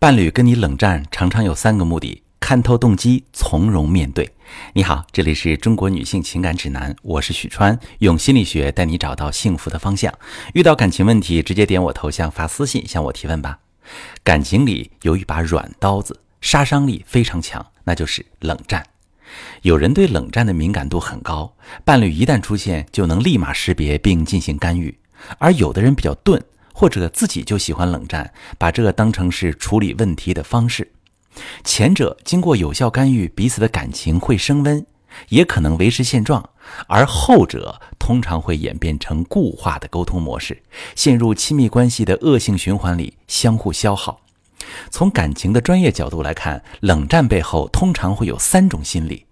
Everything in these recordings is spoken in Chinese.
伴侣跟你冷战，常常有三个目的：看透动机，从容面对。你好，这里是中国女性情感指南，我是许川，用心理学带你找到幸福的方向。遇到感情问题，直接点我头像发私信向我提问吧。感情里有一把软刀子，杀伤力非常强，那就是冷战。有人对冷战的敏感度很高，伴侣一旦出现就能立马识别并进行干预；而有的人比较钝。或者自己就喜欢冷战，把这个当成是处理问题的方式。前者经过有效干预，彼此的感情会升温，也可能维持现状；而后者通常会演变成固化的沟通模式，陷入亲密关系的恶性循环里，相互消耗。从感情的专业角度来看，冷战背后通常会有三种心理：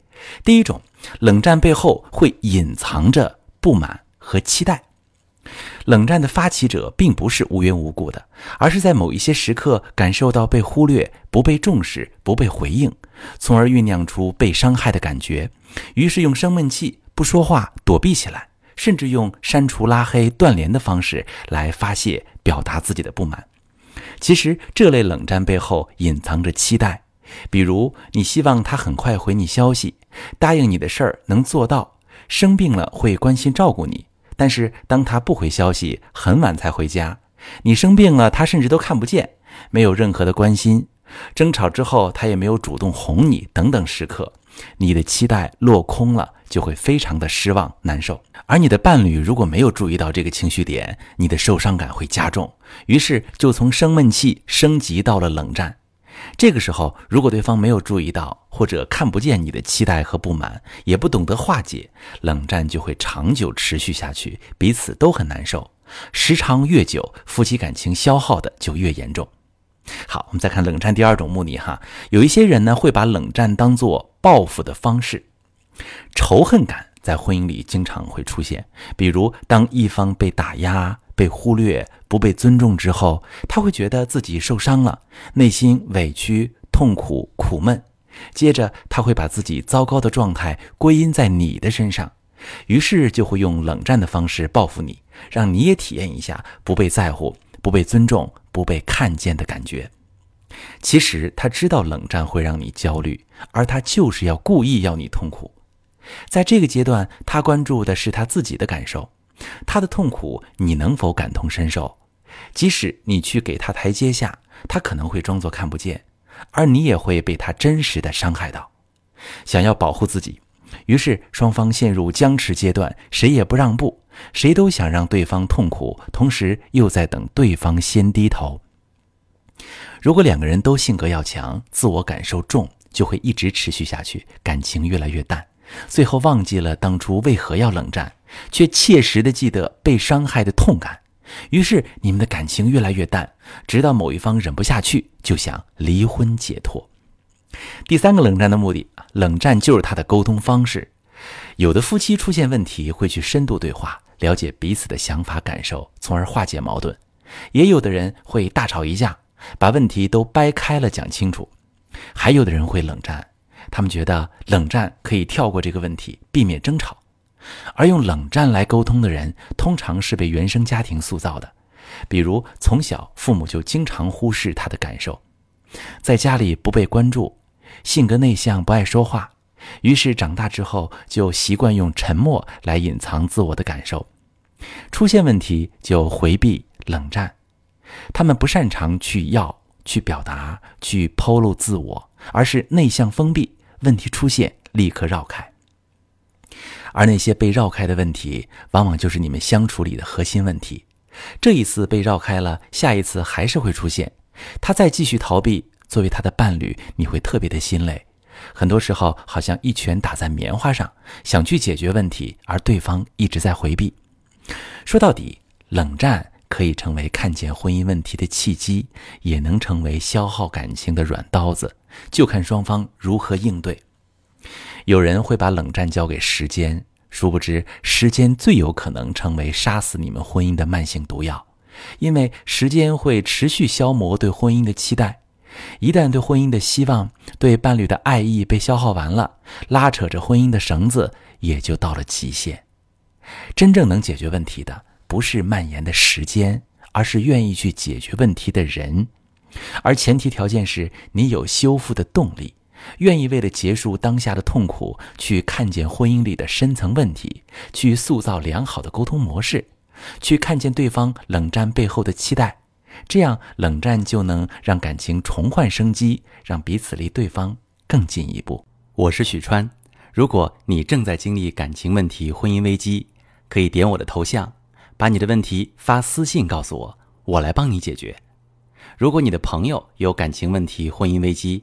第一种，冷战背后会隐藏着不满和期待。冷战的发起者并不是无缘无故的，而是在某一些时刻感受到被忽略、不被重视、不被回应，从而酝酿出被伤害的感觉，于是用生闷气、不说话、躲避起来，甚至用删除、拉黑、断联的方式来发泄、表达自己的不满。其实，这类冷战背后隐藏着期待，比如你希望他很快回你消息，答应你的事儿能做到，生病了会关心照顾你。但是当他不回消息，很晚才回家，你生病了，他甚至都看不见，没有任何的关心。争吵之后，他也没有主动哄你，等等时刻，你的期待落空了，就会非常的失望难受。而你的伴侣如果没有注意到这个情绪点，你的受伤感会加重，于是就从生闷气升级到了冷战。这个时候，如果对方没有注意到，或者看不见你的期待和不满，也不懂得化解，冷战就会长久持续下去，彼此都很难受。时长越久，夫妻感情消耗的就越严重。好，我们再看冷战第二种目的哈，有一些人呢会把冷战当做报复的方式，仇恨感在婚姻里经常会出现，比如当一方被打压。被忽略、不被尊重之后，他会觉得自己受伤了，内心委屈、痛苦、苦闷。接着，他会把自己糟糕的状态归因在你的身上，于是就会用冷战的方式报复你，让你也体验一下不被在乎、不被尊重、不被看见的感觉。其实他知道冷战会让你焦虑，而他就是要故意要你痛苦。在这个阶段，他关注的是他自己的感受。他的痛苦，你能否感同身受？即使你去给他台阶下，他可能会装作看不见，而你也会被他真实的伤害到。想要保护自己，于是双方陷入僵持阶段，谁也不让步，谁都想让对方痛苦，同时又在等对方先低头。如果两个人都性格要强，自我感受重，就会一直持续下去，感情越来越淡，最后忘记了当初为何要冷战。却切实的记得被伤害的痛感，于是你们的感情越来越淡，直到某一方忍不下去，就想离婚解脱。第三个冷战的目的，冷战就是他的沟通方式。有的夫妻出现问题会去深度对话，了解彼此的想法感受，从而化解矛盾；也有的人会大吵一架，把问题都掰开了讲清楚；还有的人会冷战，他们觉得冷战可以跳过这个问题，避免争吵。而用冷战来沟通的人，通常是被原生家庭塑造的，比如从小父母就经常忽视他的感受，在家里不被关注，性格内向不爱说话，于是长大之后就习惯用沉默来隐藏自我的感受，出现问题就回避冷战，他们不擅长去要、去表达、去剖露自我，而是内向封闭，问题出现立刻绕开。而那些被绕开的问题，往往就是你们相处里的核心问题。这一次被绕开了，下一次还是会出现。他再继续逃避，作为他的伴侣，你会特别的心累。很多时候，好像一拳打在棉花上，想去解决问题，而对方一直在回避。说到底，冷战可以成为看见婚姻问题的契机，也能成为消耗感情的软刀子，就看双方如何应对。有人会把冷战交给时间，殊不知时间最有可能成为杀死你们婚姻的慢性毒药，因为时间会持续消磨对婚姻的期待。一旦对婚姻的希望、对伴侣的爱意被消耗完了，拉扯着婚姻的绳子也就到了极限。真正能解决问题的，不是蔓延的时间，而是愿意去解决问题的人。而前提条件是你有修复的动力，愿意为了结束当下的痛苦，去看见婚姻里的深层问题，去塑造良好的沟通模式，去看见对方冷战背后的期待，这样冷战就能让感情重焕生机，让彼此离对方更进一步。我是许川，如果你正在经历感情问题、婚姻危机，可以点我的头像，把你的问题发私信告诉我，我来帮你解决。如果你的朋友有感情问题、婚姻危机，